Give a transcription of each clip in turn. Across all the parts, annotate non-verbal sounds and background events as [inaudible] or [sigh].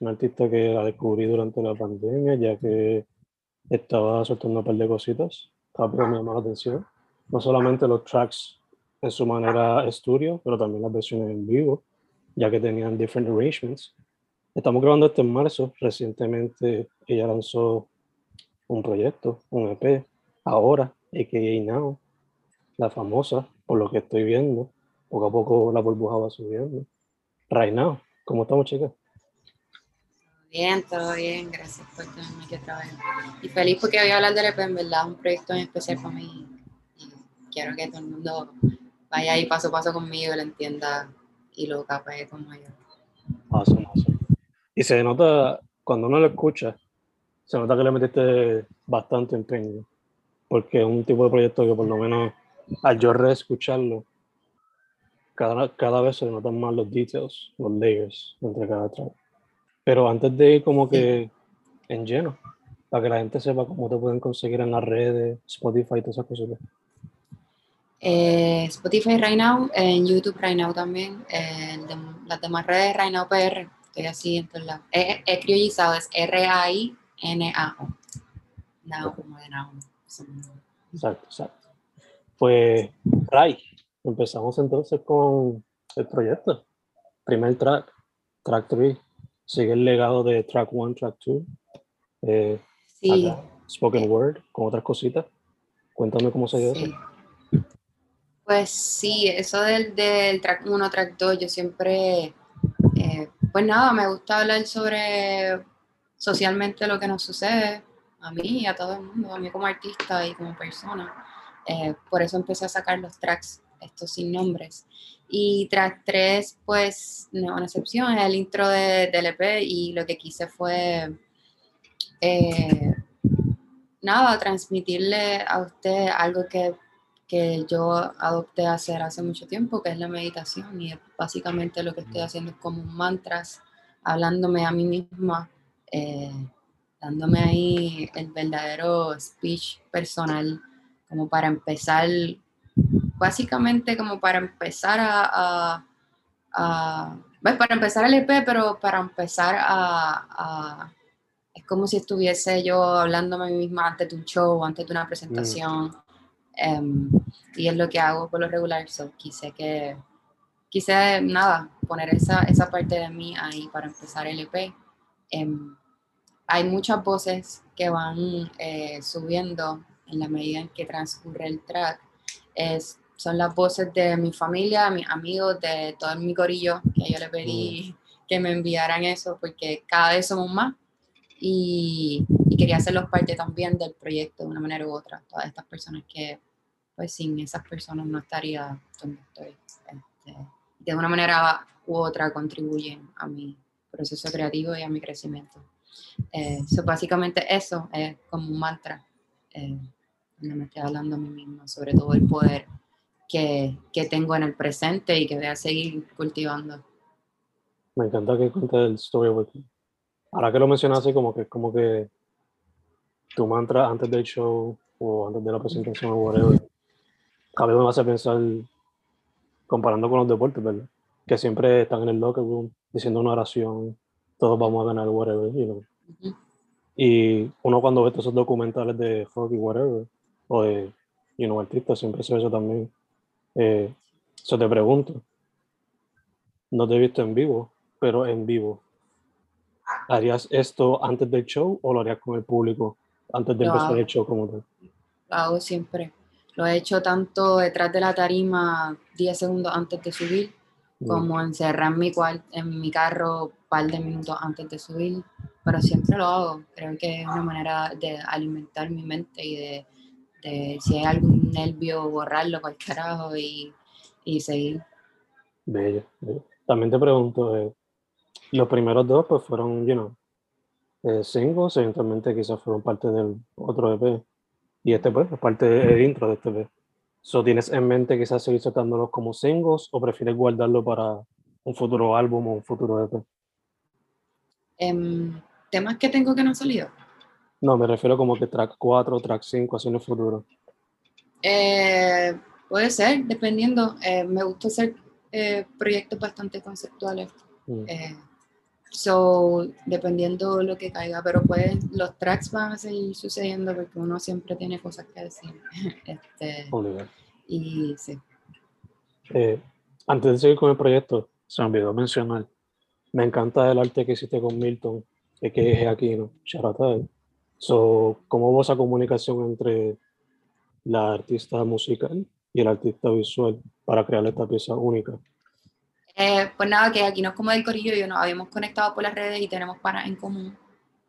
un artista que la descubrí durante la pandemia, ya que estaba soltando un par de cositas, estaba llamó la atención. No solamente los tracks en su manera estudio, pero también las versiones en vivo, ya que tenían different arrangements. Estamos grabando este en marzo, recientemente ella lanzó un proyecto, un EP, ahora, AKA Now, la famosa, por lo que estoy viendo, poco a poco la burbuja va subiendo. Right Now, ¿cómo estamos chicas? Bien, todo bien, gracias por tenerme aquí otra vez. Y feliz porque voy a hablar del EP, en verdad, un proyecto en especial para mí. Y quiero que todo el mundo vaya ahí paso a paso conmigo, lo entienda y lo capee como yo. Awesome, awesome. Y se nota, cuando uno lo escucha, se nota que le metiste bastante empeño. Porque es un tipo de proyecto que por lo menos al yo reescucharlo, cada, cada vez se notan más los details, los layers entre cada track. Pero antes de ir como que en lleno, para que la gente sepa cómo te pueden conseguir en las redes, Spotify y todas esas cosas. Eh, Spotify Right Now, en YouTube Right Now también, en las demás redes Right Now PR, estoy así en todos lados. He, criollizado, es R-A-I-N-A-O. Now, como de Now. Exacto, exacto. Pues, Ray, empezamos entonces con el proyecto. Primer track, track 3 sigue el legado de track 1, track 2. Eh, sí. spoken word, con otras cositas. Cuéntame cómo se dio sí. Pues sí, eso del, del track 1, track 2, yo siempre, eh, pues nada, me gusta hablar sobre socialmente lo que nos sucede, a mí y a todo el mundo, a mí como artista y como persona. Eh, por eso empecé a sacar los tracks, estos sin nombres. Y track 3, pues, no una excepción, es el intro de, del EP y lo que quise fue, eh, nada, transmitirle a usted algo que, que, yo adopté hacer hace mucho tiempo, que es la meditación. Y básicamente lo que estoy haciendo es como mantras, hablándome a mí misma, eh, dándome ahí el verdadero speech personal, como para empezar básicamente como para empezar a, a, pues, para empezar el EP, pero para empezar a, es como si estuviese yo hablándome a mí misma antes de un show, antes de una presentación, em, y es lo que hago por lo regular, so, quise que, quise, nada, poner esa, esa parte de mí ahí para empezar el EP. Em, hay muchas voces que van eh, subiendo en la medida en que transcurre el track. Es son las voces de mi familia, mis amigos, de todo mi corillo, que yo le pedí mm. que me enviaran eso, porque cada vez somos más. Y, quería hacerlos parte también del proyecto de una manera u otra. Todas estas personas que, pues sin esas personas no estaría donde estoy. Este, de una manera u otra contribuyen a mi proceso creativo y a mi crecimiento. Eh, básicamente eso es como un mantra, eh, donde me estoy hablando a mí misma sobre todo el poder que, que, tengo en el presente y que voy a seguir cultivando. Me encanta que cuentes el story Ahora que lo mencionas así, como que como que tu mantra antes del show o antes de la presentación o whatever, a veces me hace pensar, comparando con los deportes, ¿verdad? Que siempre están en el locker room diciendo una oración, todos vamos a ganar, whatever, you know. Ujú. Y uno cuando ve todos esos documentales de hockey, whatever, o de, you know, artistas, siempre se ve eso también. Eh, so te pregunto, no te he visto en vivo, pero en vivo, ¿harías esto antes del show o lo harías con el público antes de Lo empezar hago. el show como tal? Lo hago siempre. Lo he hecho tanto detrás de la tarima 10 segundos antes de subir, Mm. como encerrar en mi, en mi carro un par de minutos antes de subir, pero siempre lo hago. Creo que es una manera de alimentar mi mente y de, de si hay algún nervio, borrarlo para el carajo y, y seguir. Bello, bello. También te pregunto, eh, los primeros dos pues fueron, you know, eh, singles, eventualmente quizás fueron parte del otro EP. Y este pues es parte del intro de este EP. So, ¿Tienes en mente quizás seguir sacándolos como singles o prefieres guardarlo para un futuro álbum o un futuro EP? Em, temas que tengo que no han salido. No, me refiero como que track 4, track 5, así en el futuro. Eh, puede ser, dependiendo. Eh, me gusta hacer eh, proyectos bastante conceptuales. Mm. Eh, so, dependiendo lo que caiga, pero pues los tracks van a seguir sucediendo porque uno siempre tiene cosas que decir. [laughs] este, y sí. Eh, antes de seguir con el proyecto, se me olvidó mencionar, me encanta el arte que hiciste con Milton, que que es aquí, ¿no? Shout out a él. So, ¿Cómo va esa comunicación entre la artista musical y el artista visual para crear esta pieza única? Eh, pues nada, que aquí nos como del corillo y nos habíamos conectado por las redes y tenemos panas en común.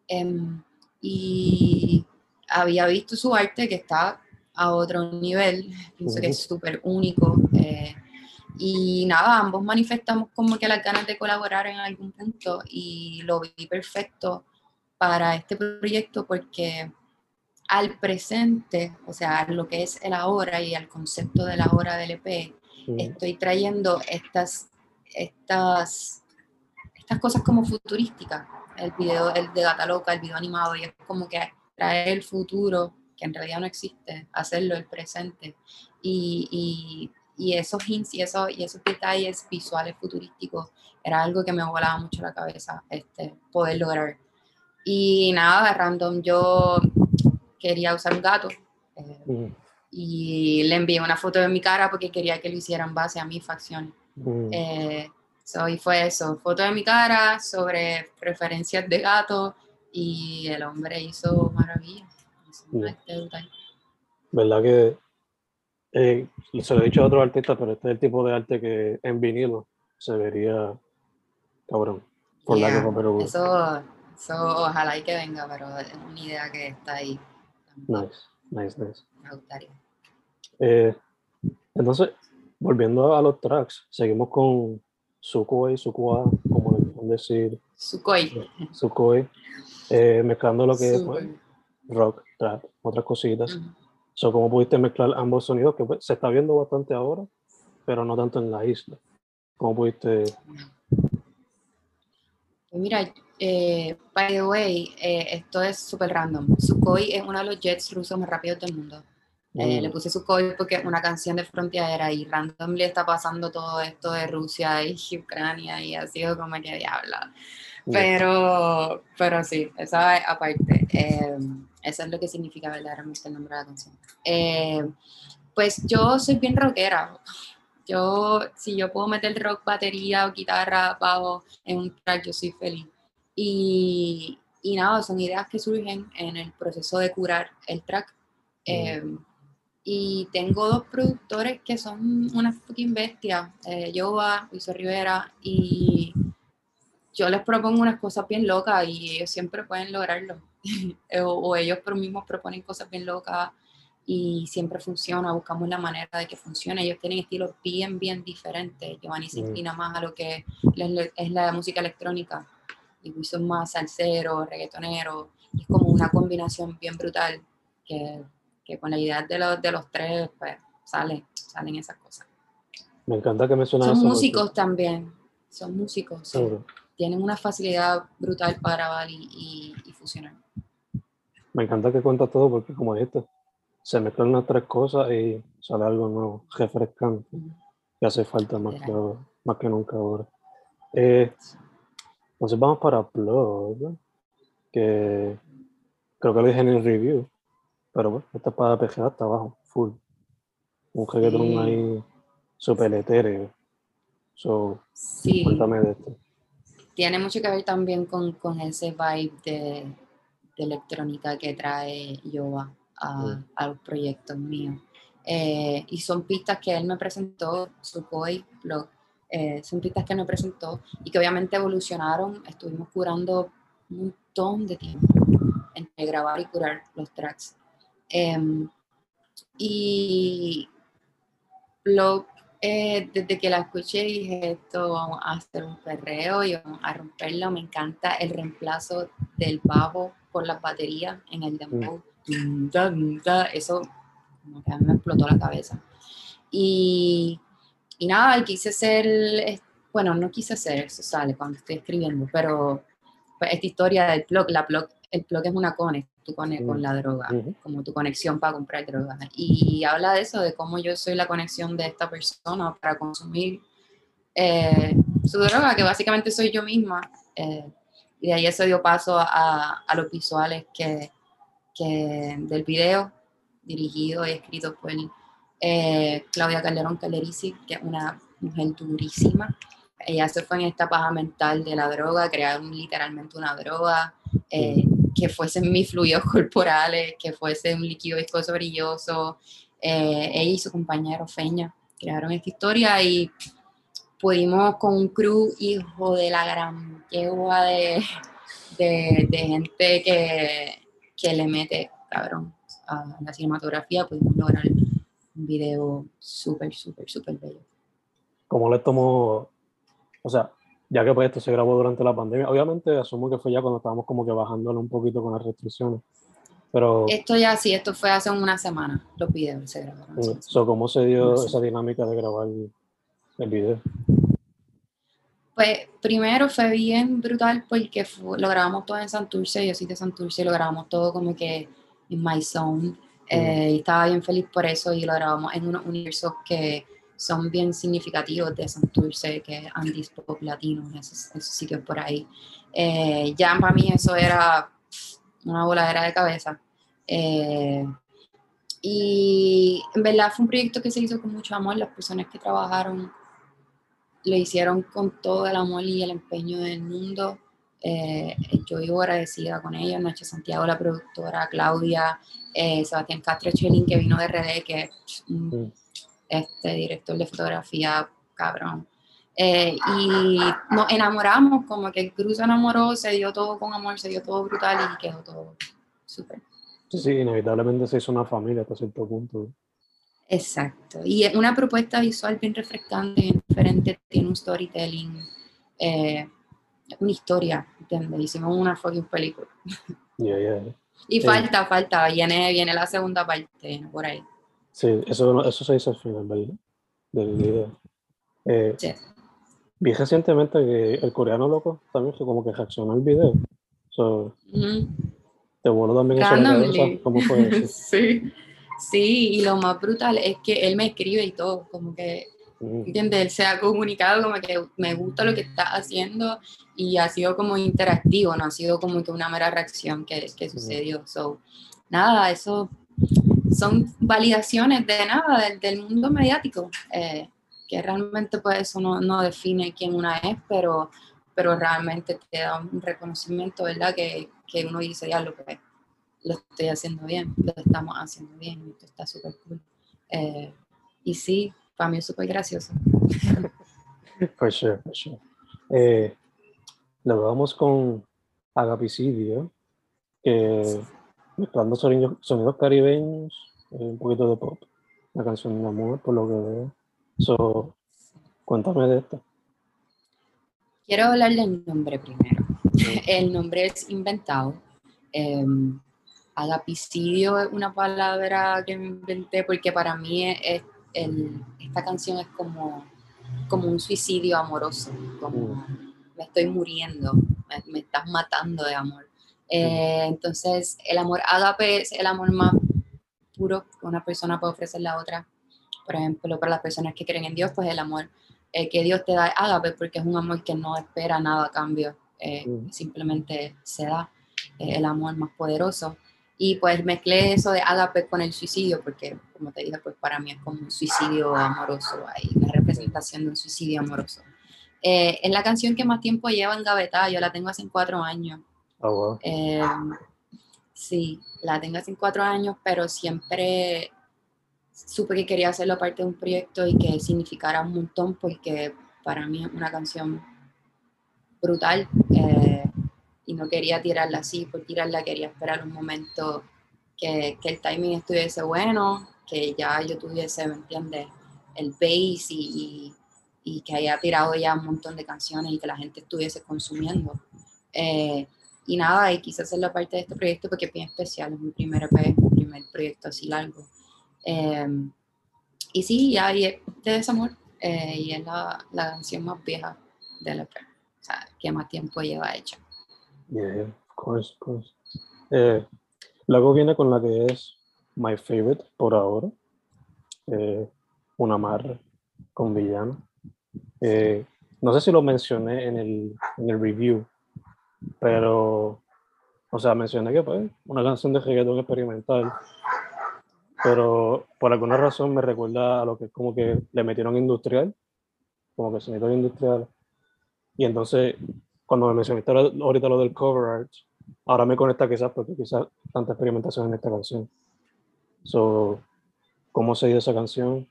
Em, y había visto su arte que está a otro nivel, pienso que es súper único. eh, y nada, ambos manifestamos como que las ganas de colaborar en algún punto y lo vi perfecto para este proyecto porque al presente, o sea, a lo que es el ahora y al concepto de la hora del EP, Mm, estoy trayendo estas, estas, estas cosas como futurísticas. El video el de Gata Loca, el video animado, y es como que traer el futuro, que en realidad no existe, hacerlo el presente. Y, y, y esos hints y esos, y esos detalles visuales futurísticos era algo que me volaba mucho la cabeza este, poder lograr. Y nada, random, yo quería usar un gato. eh, mm, y le envié una foto de mi cara porque quería que lo hiciera en base a mi facción. mm. Eh, so, y fue eso, foto de mi cara sobre preferencias de gato y el hombre hizo maravillas. Bien. arte brutal. ¿Verdad que eh, se lo he dicho a otros artistas, pero este es el tipo de arte que en vinilo se vería cabrón? Por la Yeah, que pero Eso, eso ojalá y que venga, pero es una idea que está ahí. nice, nice, nice. Me gustaría. Eh, entonces, volviendo a los tracks, seguimos con Sukoi, Sukua, como le quieran decir, Sukhoi. Sukoi, eh, mezclando lo que es pues, rock, trap, otras cositas. Ujú. So, ¿Cómo pudiste mezclar ambos sonidos? Que pues, se está viendo bastante ahora, pero no tanto en la isla. ¿Cómo pudiste? Pues mira, eh, by the way, eh, esto es súper random. Sukhoi es uno de los jets rusos más rápidos del mundo. Eh, Mm, le puse Sukhoi porque es una canción de frontera y randomly está pasando todo esto de Rusia y [laughs] Ucrania y ha sido como que diabla. mm, Pero, pero sí, esa es aparte. Eh, eso es lo que significa verdaderamente el nombre de la canción. Eh, pues yo soy bien rockera. Yo, si yo puedo meter rock, batería o guitarra, bajo en un track, yo soy feliz. Y, y nada, son ideas que surgen en el proceso de curar el track. Eh, y tengo dos productores que son una fucking bestia, eh, Yoba, Luis Rivera, y yo les propongo unas cosas bien locas y ellos siempre pueden lograrlo. [laughs] o, o ellos mismos proponen cosas bien locas y siempre funciona, buscamos la manera de que funcione. Ellos tienen estilos bien, bien diferentes. Giovanni se inclina más a lo que es la música electrónica y Luis son más salsero, reggaetonero, y es como una combinación bien brutal que, que con la idea de los, de los tres, pues sale, salen esas cosas. Me encanta que mencionas Son eso. músicos también, son músicos, sí. Tienen una facilidad brutal para grabar y, y, fusionar. Me encanta que cuenta todo porque como dijiste, se mezclan las tres cosas y sale algo nuevo, refrescante, que hace falta más que, más que nunca ahora. Eh, entonces vamos para Plug, que creo que lo dije en el review, pero bueno, esta espada PGA está abajo, full. Un reggaetón ahí super etéreo. So, sí. Cuéntame de esto. Tiene mucho que ver también con, con ese vibe de, de, electrónica que trae Yoba a, a los proyectos míos. Eh, y son pistas que él me presentó, su blog, eh, son pistas que me presentó y que obviamente evolucionaron. Estuvimos curando un montón de tiempo entre grabar y curar los tracks. Em, y lo, eh, desde que la escuché dije, esto vamos a hacer un perreo y vamos a romperlo. Me encanta el reemplazo del bajo por las baterías en el demo. Eso como que a mí me explotó la cabeza. Y, y nada, quise ser, bueno, no quise hacer, eso sale cuando estoy escribiendo, pero pues, esta historia del blog, la blog, el blog es una cone, tú pones con la droga, como tu conexión para comprar droga. Y habla de eso, de cómo yo soy la conexión de esta persona para consumir eh, su droga, que básicamente soy yo misma. Eh, y de ahí eso dio paso a, a los visuales que, que, del video, dirigido y escrito por eh, Claudia Calderón Calderisi, que es una mujer durísima. Ella se fue en esta paja mental de la droga, crearon literalmente una droga, eh, que fuesen mis fluidos [laughs] corporales, que fuese un líquido viscoso brilloso. Eh, ella y su compañero Feña crearon esta historia y pudimos con un crew hijo de la gran yegua de, de, de gente que, que le mete, cabrón a la cinematografía, pudimos lograr un video súper, súper, súper bello. ¿Cómo le tomó, o sea, ya que pues esto se grabó durante la pandemia, obviamente asumo que fue ya cuando estábamos como que bajándole un poquito con las restricciones, pero... Esto ya sí, esto fue hace una semana, los videos se grabaron. Mm, ¿Cómo se dio esa dinámica de grabar el, video? Pues primero fue bien brutal porque lo grabamos todo en Santurce, yo soy de Santurce lo grabamos todo como que en My Zone. Eh, estaba bien feliz por eso y lo grabamos en unos universos que son bien significativos de Santurce, que es Andis Pop Latino, esos, esos sitios por ahí. Eh, ya para mí eso era una voladera de cabeza. Eh, y en verdad fue un proyecto que se hizo con mucho amor. Las personas que trabajaron lo hicieron con todo el amor y el empeño del mundo. Eh, yo vivo agradecida con ellos, Nacho Santiago, la productora, Claudia, eh, Sebastián Castro Chelín, que vino de RD, que es este, director de fotografía, cabrón. Eh, y nos enamoramos, como que el cruz se enamoró, se dio todo con amor, se dio todo brutal y quedó todo súper. Sí, inevitablemente se hizo una familia hasta cierto punto. Exacto. Y es una propuesta visual bien refrescante, bien diferente, tiene un storytelling. Eh, una historia, ¿entiendes? Hicimos una fucking película. Y falta, falta, viene, viene la segunda parte, por ahí. Sí, eso, eso se hizo al final, ¿verdad? Del video. Eh, sí. Vi recientemente que el coreano loco también como que reaccionó al video. So, Te vuelvo también eso ¿Cómo fue eso? [laughs] sí. sí, y lo más brutal es que él me escribe y todo, como que ¿entiendes? Él se ha comunicado como que me gusta lo que está haciendo y ha sido como interactivo, no ha sido como que una mera reacción que, que sucedió. So, nada, eso son validaciones de nada, del, del mundo mediático, eh, que realmente pues eso no, no, define quién una es, pero, pero realmente te da un reconocimiento, ¿verdad? Que, que uno dice, ya lo que lo estoy haciendo bien, lo estamos haciendo bien, esto está súper cool. Eh, y sí, para mí es súper gracioso. for sure, for sure. Eh, lo vamos con Agapicidio, que mezclando sonidos, sonidos caribeños, eh, un poquito de pop, la canción de amor, por lo que veo. So, cuéntame de esto. Quiero hablar del nombre primero. [laughs] El nombre es inventado. Eh, agapicidio es una palabra que me inventé porque para mí es esta canción es como, como un suicidio amoroso, como, me estoy muriendo, me, estás matando de amor. Eh, entonces, el amor ágape es el amor más puro que una persona puede ofrecerle a otra. Por ejemplo, para las personas que creen en Dios, pues el amor eh, que Dios te da es ágape porque es un amor que no espera nada a cambio, eh, simplemente se da el amor más poderoso. Y pues mezclé eso de ágape con el suicidio, porque como te dije, pues para mí es como un suicidio amoroso, hay una representación de un suicidio amoroso. Eh, es la canción que más tiempo lleva en Gaveta, yo la tengo hace cuatro años. Oh, eh, sí, la tengo hace cuatro años, pero siempre supe que quería hacerlo parte de un proyecto y que significara un montón, porque para mí es una canción brutal. Eh, y no quería tirarla así por tirarla, quería esperar un momento que, que el timing estuviese bueno, que ya yo tuviese, ¿me entiendes? El bass y, y, que haya tirado ya un montón de canciones y que la gente estuviese consumiendo. Eh, y nada, y quise hacerlo parte de este proyecto porque es bien especial, es mi primer EP, mi primer proyecto así largo. Eh, y sí, ya y de Desamor, eh, y es la, la, canción más vieja del EP, o sea, que más tiempo lleva hecha. Yeah, of course, of course. Eh, luego viene con la que es my favorite por ahora. Eh, un con villano. Eh, no sé si lo mencioné en el, en el review, pero, o sea, mencioné que pues una canción de reggaeton experimental, pero por alguna razón me recuerda a lo que como que le metieron industrial, como que sonido industrial. Y entonces cuando me mencionaste ahorita lo del cover art, ahora me conecta quizás porque quizás tanta experimentación en esta canción. So, ¿Cómo se hizo esa canción?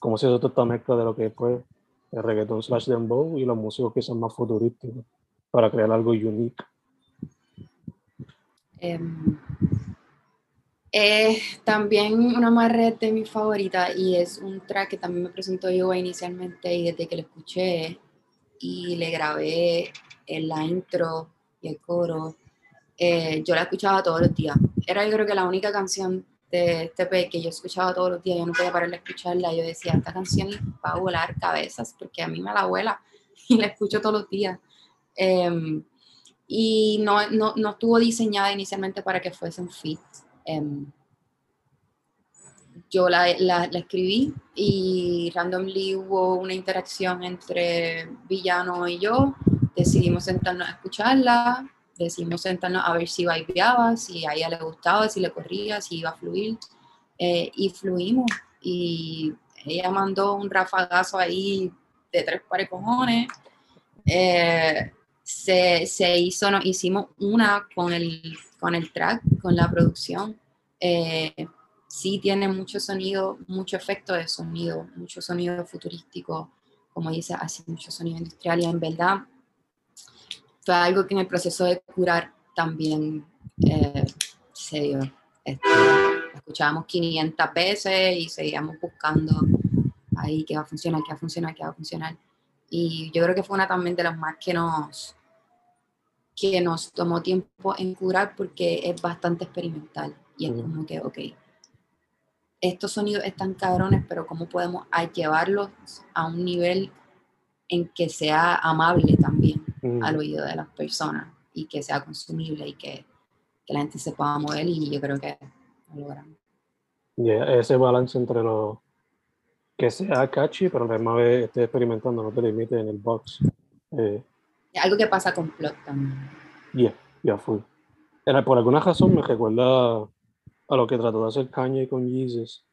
¿Cómo se hizo toda esta mezcla de lo que pues, el reggaeton slash dembow y los músicos son más futurísticos para crear algo unique? Um, también una más de mi favorita y es un track que también me presentó yo inicialmente y desde que lo escuché y le grabé en la intro y el coro. Eh, yo la escuchaba todos los días. Era yo creo que la única canción de este P que yo escuchaba todos los días, yo no podía parar de escucharla. Yo decía, esta canción va a volar cabezas porque a mí me la vuela [laughs] y la escucho todos los días. Em, y no, no, no, estuvo diseñada inicialmente para que fuese un fit. Em, yo la, la, escribí y randomly hubo una interacción entre Villano y yo. Decidimos sentarnos a escucharla, decidimos sentarnos a ver si vibeaba, si a ella le gustaba, si le corría, si iba a fluir. Eh, y fluimos. Y ella mandó un rafagazo ahí de tres pares. Eh, se, se, hizo, nos hicimos una con el, con el track, con la producción. Eh, sí tiene mucho sonido, mucho efecto de sonido, mucho sonido futurístico, como dice, hace mucho sonido industrial y en verdad fue algo que en el proceso de curar también eh, se dio. Este, escuchábamos 500 veces y seguíamos buscando ahí qué va a funcionar, qué va a funcionar, qué va a funcionar. Y yo creo que fue una también de las más que nos, que nos tomó tiempo en curar porque es bastante experimental. Y es como que, ok, estos sonidos están cabrones, pero cómo podemos llevarlos a un nivel en que sea amable también al oído de las personas y que sea consumible y que, que, la gente se pueda mover y yo creo que lo logramos. ese balance entre lo que sea catchy, pero además esté experimentando, no te limite en el box. Eh, algo que pasa con plot también. Yeah, ya full. Por alguna razón me recuerda a lo que trató de hacer Kanye con Jesus,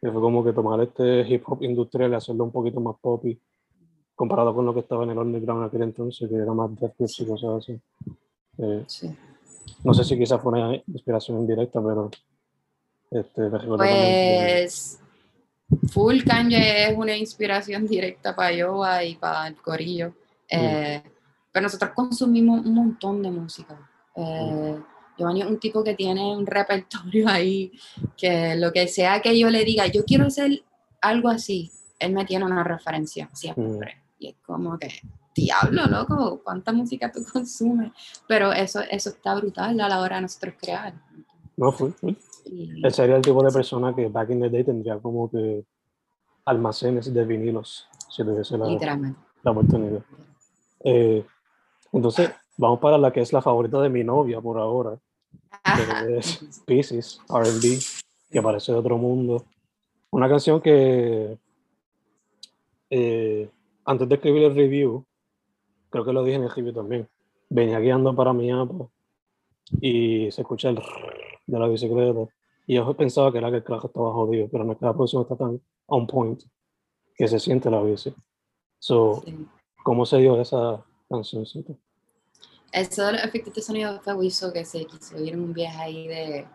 que fue como que tomar este hip hop industrial y hacerlo un poquito más poppy, comparado con lo que estaba en el underground en aquel entonces, que era más death y cosas así. Eh, no sé si quizás fue una inspiración indirecta, pero este, Pues full Kanye es una inspiración directa para Yoba y para el corillo. Eh, pero nosotros consumimos un montón de música. Eh, Giovanni es un tipo que tiene un repertorio ahí, que lo que sea que yo le diga, yo quiero hacer algo así, él me tiene una referencia siempre. Mm. Y es como que, diablo, loco, ¿cuánta música tú [laughs] consumes? Pero eso, eso está brutal a la hora de nosotros crear. No, fue, fue. Él sería el tipo de persona que back in the day tendría como que almacenes de vinilos, si tuviese la, la oportunidad. Eh, Entonces, vamos para la que es la favorita de mi novia por ahora, que es Pieces, RB, que parece de otro mundo. Una canción que eh, antes de escribir el review, creo que lo dije en el review también, venía guiando para mi Apple y se escucha el de la bicicleta. Y yo pensaba que era que el carro estaba jodido, pero no es que la producción está tan on point que se siente la bici. So, ¿Cómo se dio esa canción? Eso de los efectos de sonido fue hizo que se quiso ir en un viaje ahí de.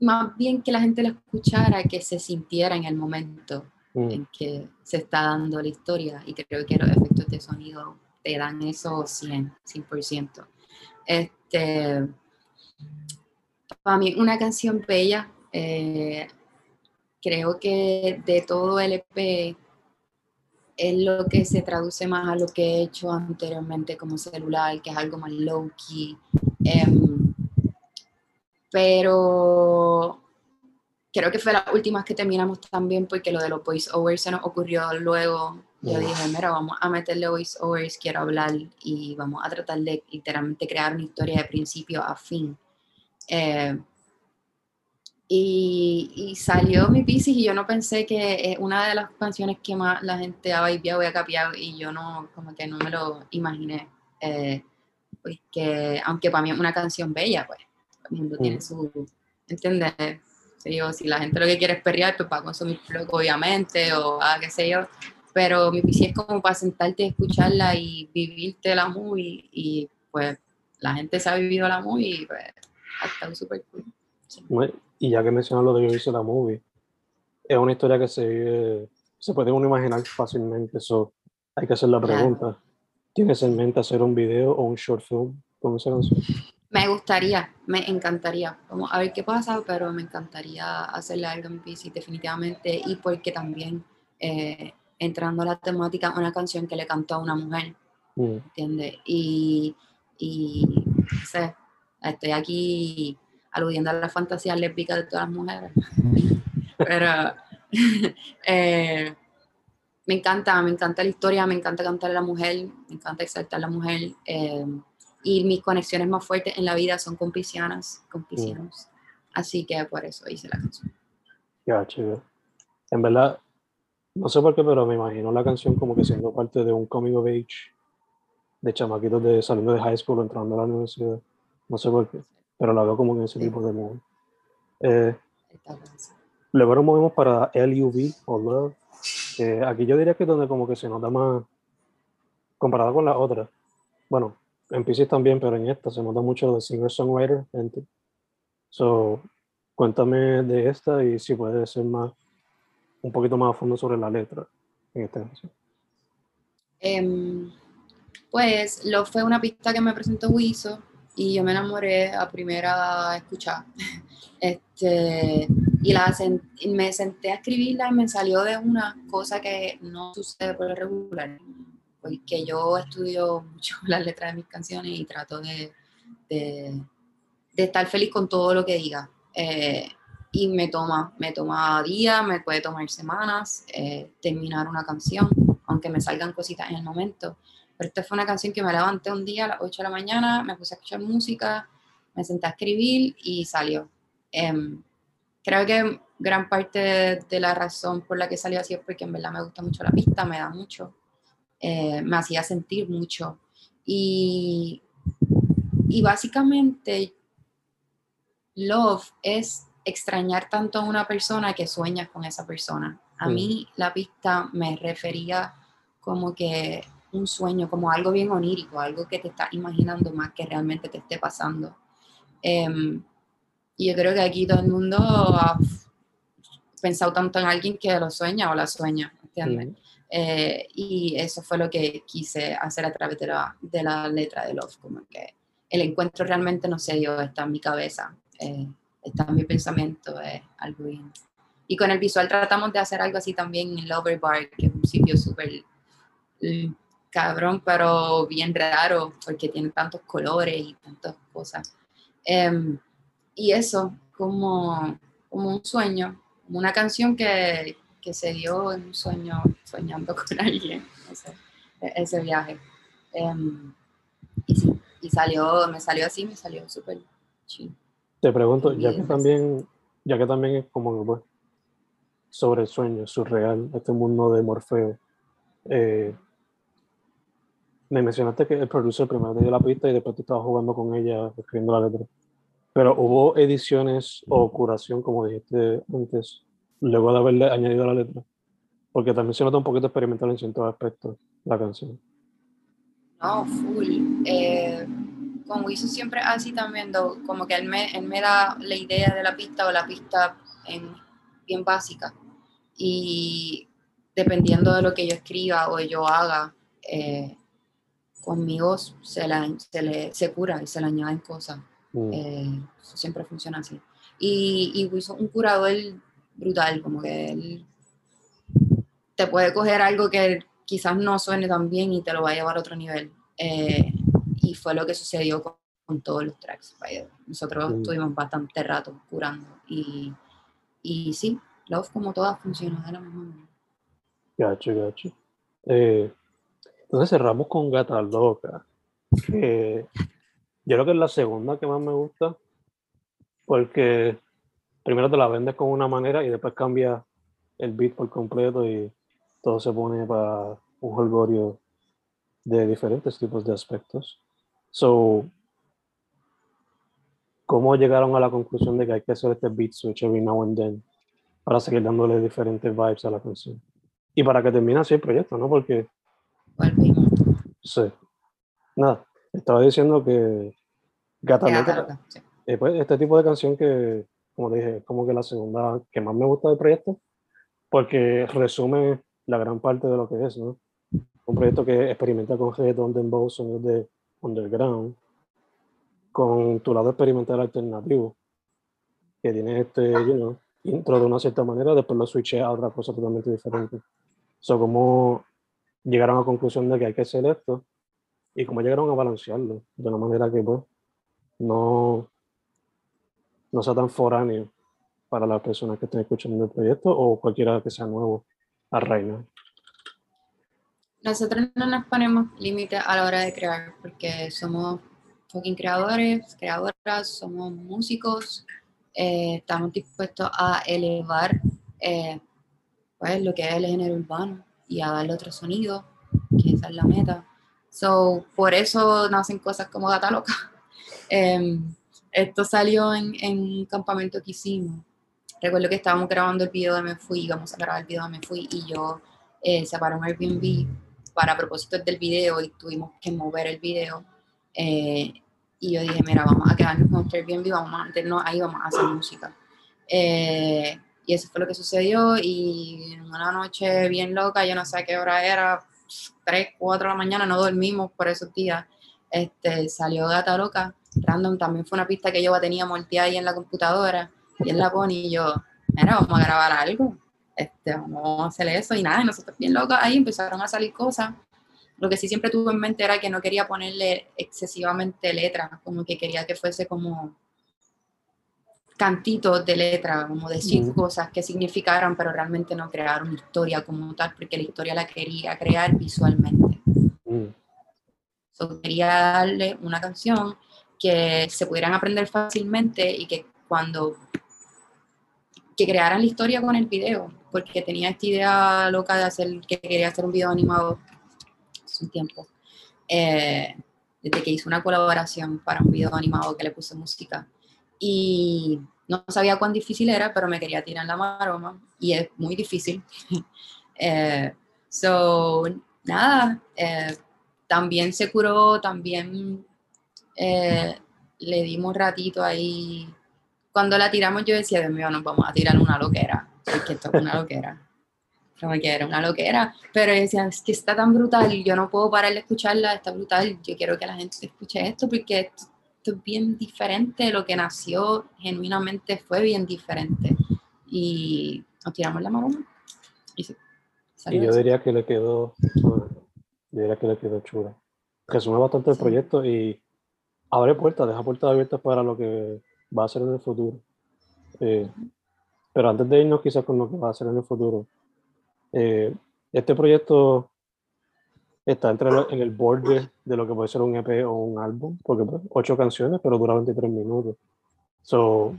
Más bien que la gente lo escuchara, que se sintiera en el momento mm. en que se está dando la historia. Y creo que los efectos de sonido te dan eso 100, 100%. Este, para mí, una canción bella. Eh, creo que de todo el EP es lo que se traduce más a lo que he hecho anteriormente como celular, que es algo más low key. Em, pero creo que fue las últimas que terminamos también porque lo de los voice overs se nos ocurrió luego. Yo dije, mira, vamos a meterle voice overs, quiero hablar y vamos a tratar de literalmente crear una historia de principio a fin. Eh, y, salió mi Pisces y yo no pensé que una de las canciones que más la gente ha viviado y ha capiado y yo no, como que no me lo imaginé. Eh, pues que, aunque para mí es una canción bella, pues, el mundo tiene mm. su, ¿entiendes? si la gente lo que quiere es perrear, pues para consumir floco, obviamente, o ah, qué sé yo. Pero mi Pisces es como para sentarte y escucharla y vivirte la movie y pues la gente se ha vivido la movie y pues ha estado súper cool. Y ya que mencionas lo de Yo hice la movie, es una historia que se se puede uno imaginar fácilmente, eso hay que hacer la pregunta. ¿Tienes en mente hacer un video o un short film con esa canción? Me gustaría, me encantaría. Vamos a ver qué pasa, pero me encantaría hacerle algo en PC definitivamente y porque también eh, entrando a la temática, una canción que le cantó a una mujer, mm. ¿entiendes? Y, y no sé, estoy aquí aludiendo a la fantasía lésbica de todas las mujeres. Pero [laughs] eh, me encanta, me encanta la historia, me encanta cantar a la mujer, me encanta exaltar a la mujer. Eh, y mis conexiones más fuertes en la vida son con piscianas, con piscianos. Así que por eso hice la canción. Ya, chido. En verdad, no sé por qué, pero me imagino la canción como que siendo parte de un coming of age de chamaquitos de saliendo de high school entrando a la universidad. No sé por qué pero la veo como en ese tipo de modo. Eh, luego nos movemos para LUV o Love. aquí yo diría que es donde como que se nota más comparado con la otra. Bueno, en Pisces también, pero en esta se nota mucho de singer-songwriter. So, cuéntame de esta y si puedes ser más, un poquito más a fondo sobre la letra en esta canción. Em, pues lo fue una pista que me presentó Wiso y yo me enamoré a primera escuchar. [laughs] Este, y la me senté a escribirla y me salió de una cosa que no sucede por el regular, porque yo estudio mucho [laughs] las letras de mis canciones y trato de, de, estar feliz con todo lo que diga. Eh, y me toma, me toma días, me puede tomar semanas eh, terminar una canción, aunque me salgan cositas en el momento. Pero esta fue una canción que me levanté un día a las 8 de la mañana, me puse a escuchar música, me senté a escribir y salió. Em, creo que gran parte de, la razón por la que salió así es porque en verdad me gusta mucho la pista, me da mucho, eh, me hacía sentir mucho. Y, y básicamente, love es extrañar tanto a una persona que sueñas con esa persona. A mí la pista me refería como que un sueño, como algo bien onírico, algo que te estás imaginando más que realmente te esté pasando. Em, y yo creo que aquí todo el mundo ha pensado tanto en alguien que lo sueña o la sueña, ¿entiendes? Eh, y eso fue lo que quise hacer a través de la, de la, letra de Love, como que el encuentro realmente no se dio, está en mi cabeza, eh, está en mi pensamiento, es algo bien. Y con el visual tratamos de hacer algo así también en Lover Bar, que es un sitio súper cabrón, pero bien raro, porque tiene tantos colores y tantas cosas. Em, y eso, como, como un sueño, una canción que, que, se dio en un sueño, soñando [laughs] con alguien, ese, ese viaje. Em, y sí, y salió, me salió así, me salió súper chido. Te pregunto, ya que también, ya que también es como pues, sobre el sueño, surreal, este mundo de Morfeo. eh, me mencionaste que el producer primero te dio la pista y después tú estabas jugando con ella, escribiendo la letra. Pero hubo ediciones o curación, como dijiste antes, luego de haberle añadido la letra. Porque también se nota un poquito experimental en ciertos aspectos la canción. No, full. Eh, con Wiso siempre así también, though, como que él me, él me da la idea de la pista o la pista en, bien básica. Y dependiendo de lo que yo escriba o yo haga, eh, conmigo se, la, se, le, se cura y se le añaden cosas. Mm, Eh, eso siempre funciona así. Y, y es un curador brutal, como que él te puede coger algo que quizás no suene tan bien y te lo va a llevar a otro nivel. Eh, y fue lo que sucedió con, con todos los tracks. Nosotros Mm. estuvimos bastante rato curando. Y, y sí, Love como todas funcionó de la misma manera. Gacho, gacho. Eh, entonces cerramos con Gata Loca. Que yo creo que es la segunda que más me gusta. Porque primero te la vendes con una manera y después cambia el beat por completo y todo se pone para un holgorio de diferentes tipos de aspectos. So, ¿cómo llegaron a la conclusión de que hay que hacer este beat switch every now and then para seguir dándole diferentes vibes a la canción? Y para que termine así el proyecto, ¿no? Porque, Volvimos. sí. Nada, estaba diciendo que Gata De Loca, Gata sí. eh, pues, este tipo de canción que, como te dije, es como que la segunda que más me gusta del proyecto, porque resume la gran parte de lo que es, ¿no? Un proyecto que experimenta con reggaeton, dembow, sonidos de underground, con tu lado experimental alternativo, que tiene este, you know, intro de una cierta manera, después lo switché a otra cosa totalmente diferente. So, como llegaron a la conclusión de que hay que hacer esto, y cómo llegaron a balancearlo, de una manera que, pues, no, no sea tan foráneo para las personas que estén escuchando el proyecto o cualquiera que sea nuevo a Reina. Nosotros no nos ponemos límite a la hora de crear porque somos fucking creadores, creadoras, somos músicos, eh, estamos dispuestos a elevar eh, pues, lo que es el género urbano y a darle otro sonido, que esa es la meta. So, por eso nacen cosas como Gata Loca. [laughs] Em, esto salió en, en un campamento que hicimos. Recuerdo que estábamos grabando el video de Me Fui, íbamos a grabar el video de Me Fui y yo eh, separé un Airbnb para propósitos del video y tuvimos que mover el video. Eh, y yo dije, mira, vamos a quedarnos con nuestro Airbnb, vamos a mantenernos ahí, vamos a hacer música. Eh, y eso fue lo que sucedió y en una noche bien loca, yo no sé qué hora era, 3, 4 de la mañana, no dormimos por esos días, este, salió Gata Loca, random, también fue una pista que yo tenía molteada ahí en la computadora y él la pone y yo, mira, vamos a grabar algo, este, vamos a hacer eso y nada, y nosotros bien locos ahí empezaron a salir cosas. Lo que sí siempre tuve en mente era que no quería ponerle excesivamente letra, como que quería que fuese como cantitos de letra, como decir cosas que significaran, pero realmente no crear una historia como tal, porque la historia la quería crear visualmente. Mm, So, quería darle una canción que se pudieran aprender fácilmente y que cuando que crearan la historia con el video, porque tenía esta idea loca de hacer, que quería hacer un video animado hace un tiempo, eh, desde que hice una colaboración para un video animado que le puse música. Y no sabía cuán difícil era, pero me quería tirar la maroma, y es muy difícil. [laughs] Eh, so, nada, eh, también se curó, también eh, le dimos ratito ahí. Cuando la tiramos yo decía, Dios mío, nos vamos a tirar una loquera, porque esto es una loquera. [laughs] Como que era una loquera, pero decía, es que está tan brutal, yo no puedo parar de escucharla, está brutal, yo quiero que la gente escuche esto, porque esto es bien diferente, lo que nació genuinamente fue bien diferente. Y nos tiramos la maroma. Y, sí, Y yo diría que le quedó, bueno, yo diría que le quedó chula. Resume bastante el Sí. proyecto y abre puertas, deja puertas abiertas para lo que va a ser en el futuro. Eh, pero antes de irnos quizás con lo que va a ser en el futuro, eh, este proyecto está entre lo- en el borde de lo que puede ser un EP o un álbum, porque pues, ocho canciones, pero dura 23 minutos. So,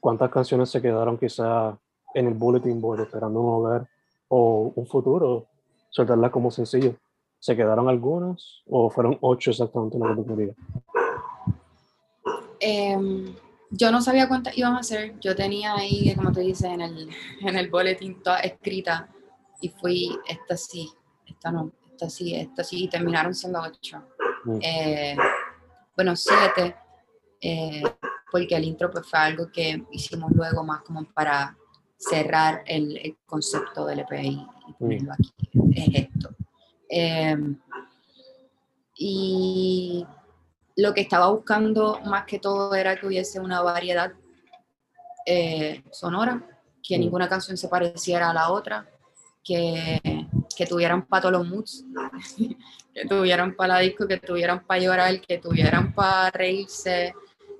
¿cuántas canciones se quedaron quizá en el bulletin board esperando un hogar o un futuro? Soltarlas como sencillo. ¿Se quedaron algunas o fueron ocho exactamente lo que tú querías? Em, yo no sabía cuántas iban a ser. Yo tenía ahí, como te dice, en el, en el boletín toda escrita y fui, esta sí, esta no, sí, sí, y terminaron siendo ocho. Mm. Eh, bueno, siete, eh, porque el intro pues, fue algo que hicimos luego más como para cerrar el, el concepto del EP y, ponerlo aquí. Es esto. Em, y lo que estaba buscando más que todo era que hubiese una variedad eh, sonora, que Mm. ninguna canción se pareciera a la otra, que, que tuvieran para todos los moods, [laughs] que tuvieran para la disco, que tuvieran para llorar, que tuvieran para reírse,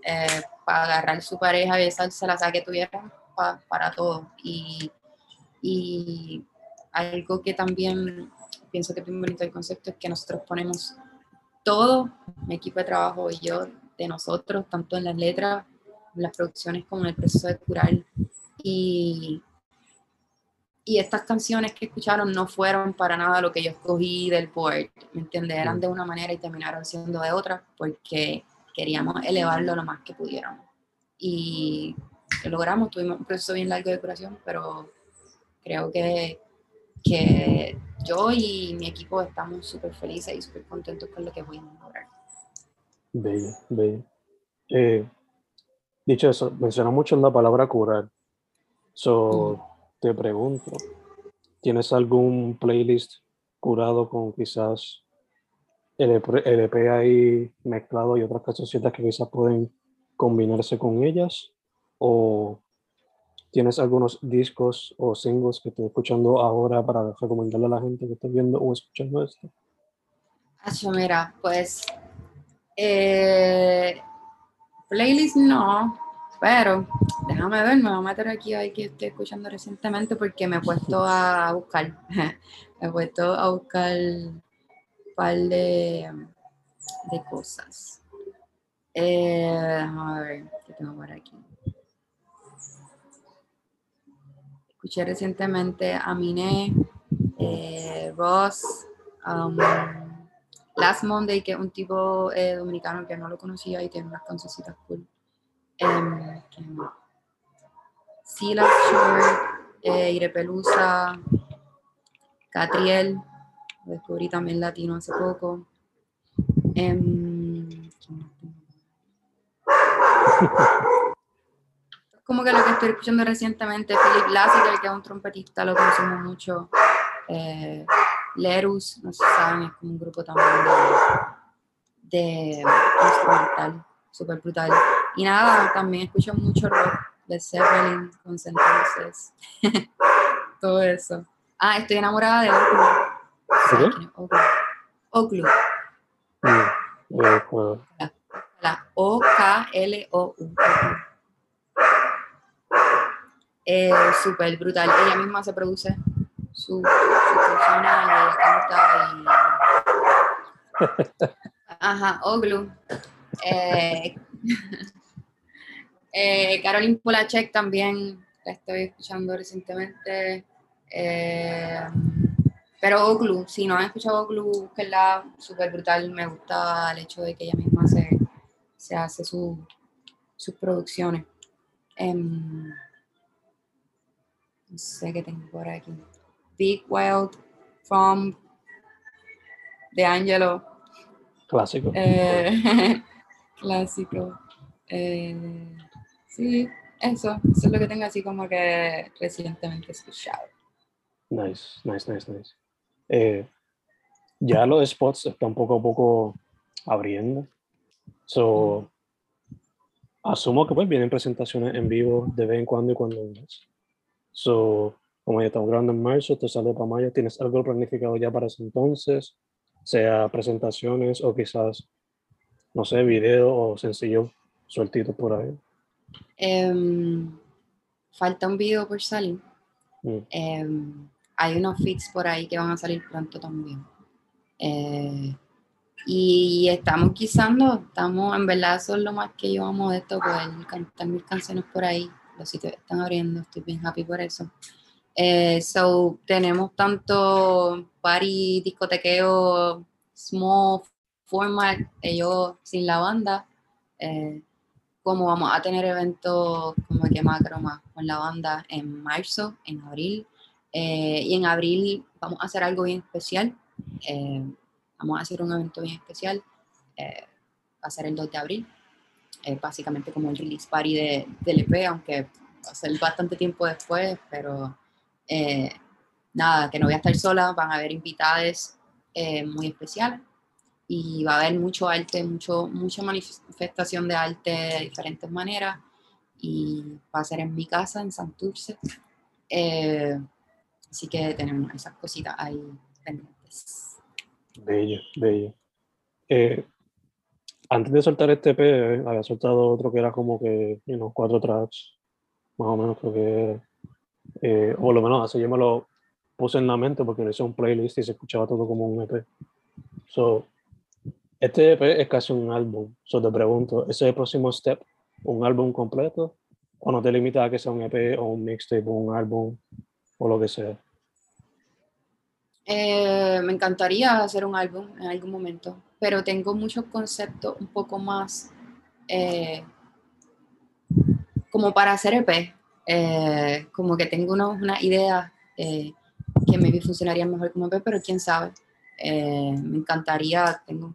eh, para agarrar su pareja o sea, que tuvieran pa- para todo. Y, y algo que también pienso que es bien bonito del concepto es que nosotros ponemos todo, mi equipo de trabajo y yo, de nosotros, tanto en las letras, en las producciones como en el proceso de curar. Y, y estas canciones que escucharon no fueron para nada lo que yo escogí del board, ¿me entiendes? Eran de una manera y terminaron siendo de otra porque queríamos elevarlo lo más que pudiéramos. Y lo logramos, tuvimos un proceso bien largo de curación, pero creo que, que yo y mi equipo estamos súper felices y súper contentos con lo que pudimos lograr. Bello, bello. Eh, dicho eso, menciona mucho la palabra curar. So, te pregunto, ¿tienes algún playlist curado con quizás EP ahí mezclado y otras cancioncitas que quizás pueden combinarse con ellas? ¿O tienes algunos discos o singles que estoy escuchando ahora para recomendarle a la gente que esté viendo o escuchando esto? Acho, mira, pues eh, playlist no, pero déjame ver, me voy a meter aquí ver que estoy escuchando recientemente porque me he puesto a buscar, [laughs] me he puesto a buscar un par de, de cosas. Eh, déjame ver qué tengo por aquí. Escuché recientemente a Miné, eh, Ross, um, Last Monday, que es un tipo eh, dominicano que no lo conocía y tiene unas cancioncitas cool. Em, ¿quién más? Silas Shore, eh, Irepelusa, Catriel, lo descubrí también latino hace poco. Em. [laughs] Como que lo que estoy escuchando recientemente, Philip Lassiter, que es un trompetista, lo consumo mucho. Eh, Lerus, no sé si saben, es como un grupo también de, de instrumental, súper brutal. Y nada, también escucho mucho rock de Zeppelin, con Sentences, [laughs] todo eso. Ah, estoy enamorada de Mm, eh, pues, la O-K-L-O-U. Eh, súper brutal. Ella misma se produce su, su persona y canta y... [laughs] Ajá, Oglu. Eh, [laughs] eh, Caroline Polachek también la estoy escuchando recientemente. Eh, pero Oglu, si no han escuchado Oglu, búsquenla, súper brutal. Me gusta el hecho de que ella misma se, se hace su- sus producciones. Em, no sé qué tengo por aquí. Big Wild from de Angelo. clásico. Eh, [laughs] clásico. Eh, sí, eso. Eso es lo que tengo así como que recientemente escuchado. Nice, nice, nice, nice. Eh, ya los spots están poco a poco abriendo. So, asumo que pues vienen presentaciones en vivo de vez en cuando y cuando más. So, como ya estamos grabando en marzo, te sale para mayo, ¿tienes algo planificado ya para ese entonces? Sea presentaciones o quizás, no sé, video o sencillo sueltito por ahí. Em, falta un video por salir. Mm. Em, hay unos fits por ahí que van a salir pronto también. Eh, y estamos guisando, estamos, en verdad, eso es lo más que yo amo de esto, poder cantar mis canciones por ahí. Los sitios están abriendo, estoy bien happy por eso. Eh, so, tenemos tanto party, discotequeo, small format, ellos sin la banda, eh, como vamos a tener eventos como que macro más con la banda en marzo, en abril, eh, y en abril vamos a hacer algo bien especial. Eh, vamos a hacer un evento bien especial. va a ser el 2 de abril. básicamente como el release party de, del EP, aunque va a ser bastante tiempo después, pero nada, que no voy a estar sola, van a haber invitados muy especiales y va a haber mucho arte, mucho, mucha manifestación de arte de diferentes maneras y va a ser en mi casa, en Santurce. Eh, así que tenemos esas cositas ahí pendientes. Bello, bello. Eh, antes de soltar este EP, había soltado otro que era como que, you cuatro tracks, más o menos creo que. Eh, o lo menos así yo me lo puse en la mente porque le hice un playlist y se escuchaba todo como un EP. So, este EP es casi un álbum. So te pregunto, ¿ese es el próximo step? ¿Un álbum completo? ¿O no te limitas a que sea un EP o un mixtape o un álbum o lo que sea? Eh, me encantaría hacer un álbum en algún momento, pero tengo muchos conceptos un poco más eh, como para hacer EP. Eh, como que tengo una idea que maybe funcionarían mejor como EP, pero quién sabe. me encantaría, tengo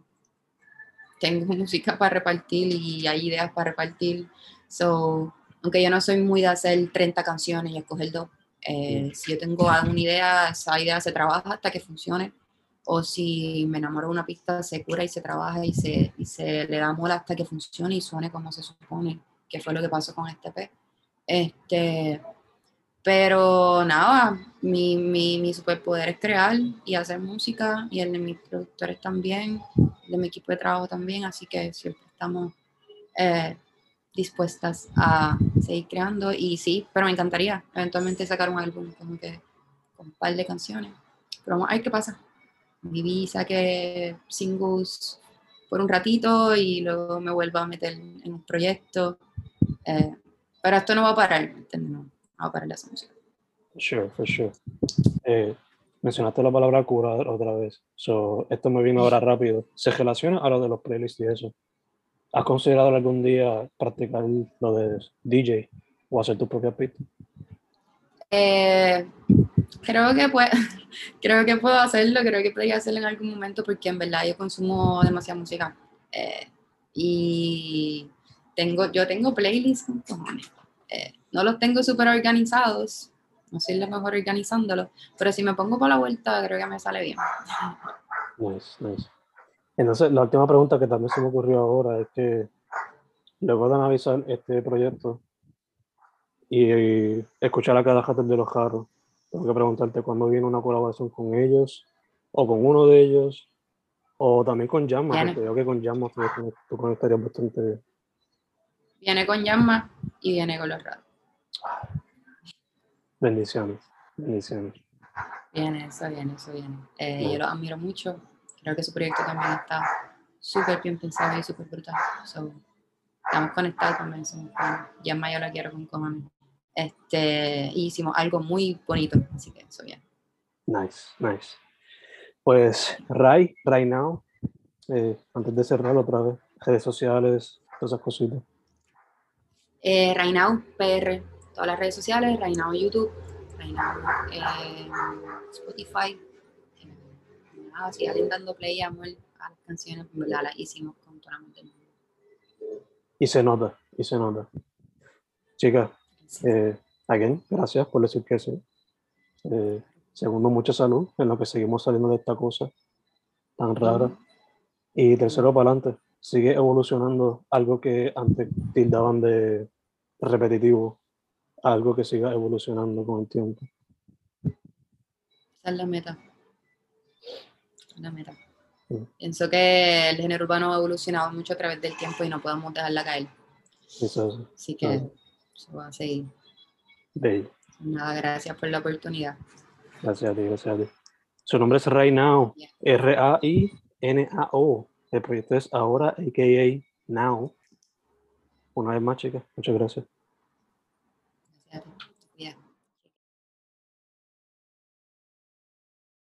tengo [laughs] música para repartir y hay ideas para repartir. So, aunque yo no soy muy de hacer 30 canciones y escoger dos, eh, si yo tengo alguna idea, esa idea se trabaja hasta que funcione. O si me enamoro de una pista, se cura y se trabaja y se, y se le da mola hasta que funcione y suene como se supone, que fue lo que pasó con este P. Este, pero nada, mi, mi, mi, superpoder es crear y hacer música y el de mis productores también, el de mi equipo de trabajo también, así que siempre estamos eh, dispuestas a seguir creando y sí, pero me encantaría eventualmente sacar un álbum como que con un par de canciones. Pero vamos a ver qué pasa. Viví, saqué singles por un ratito y luego me vuelvo a meter en un proyecto. Eh, pero esto no va a parar, ¿entiendes? para la música. Sure, for sure. Eh, mencionaste la palabra curar otra vez. So, esto me vino ahora rápido. ¿Se relaciona a lo de los playlists y eso? ¿Has considerado algún día practicar lo de DJ o hacer tu propia pista? Eh, creo que puedo, [laughs] creo que puedo hacerlo, creo que podría hacerlo en algún momento porque en verdad yo consumo demasiada música eh, y tengo, yo tengo playlists con cojones. No los tengo súper organizados, no soy la mejor organizándolo, pero si me pongo por la vuelta, creo que me sale bien. Nice, nice. Entonces, la última pregunta que también se me ocurrió ahora es que luego de analizar este proyecto y, escuchar a cada de los jarros, tengo que preguntarte cuándo viene una colaboración con ellos o con uno de ellos o también con Yamma, porque creo que con Yamma tú, conectarías bastante bien. Viene con Yamma y viene con los Bendiciones, bendiciones. Bien, eso viene, eso. Eh, yo lo admiro mucho. Creo que su proyecto también está súper bien pensado y súper brutal. estamos conectados también. Somos ya más yo la quiero con cojones. Este, y hicimos algo muy bonito, así que eso bien. Nice, nice. Pues, Ray, right now, eh, antes de cerrar otra vez, redes sociales, todas esas cositas. Eh, right now, PR, todas las redes sociales, Reinao YouTube, Reinao eh, Spotify. Eh, nada, sigan dando play amor a las canciones, en verdad las hicimos con toda la mente Y se nota, y se nota. Chicas, eh, again, gracias por decir que sí. Eh, segundo, mucha salud en lo que seguimos saliendo de esta cosa tan rara. Y tercero, para adelante, sigue evolucionando algo que antes tildaban de repetitivo algo que siga evolucionando con el tiempo. Esa es la meta. La meta. Pienso que el género urbano ha evolucionado mucho a través del tiempo y no podemos dejarla caer. Eso, Así que se va a seguir. Bello. Nada, gracias por la oportunidad. Gracias a ti, gracias a ti. Su nombre es Right Now, Yeah. R-A-I-N-A-O. El proyecto es ahora, a.k.a. Now. Una vez más, chicas, muchas gracias. Gracias.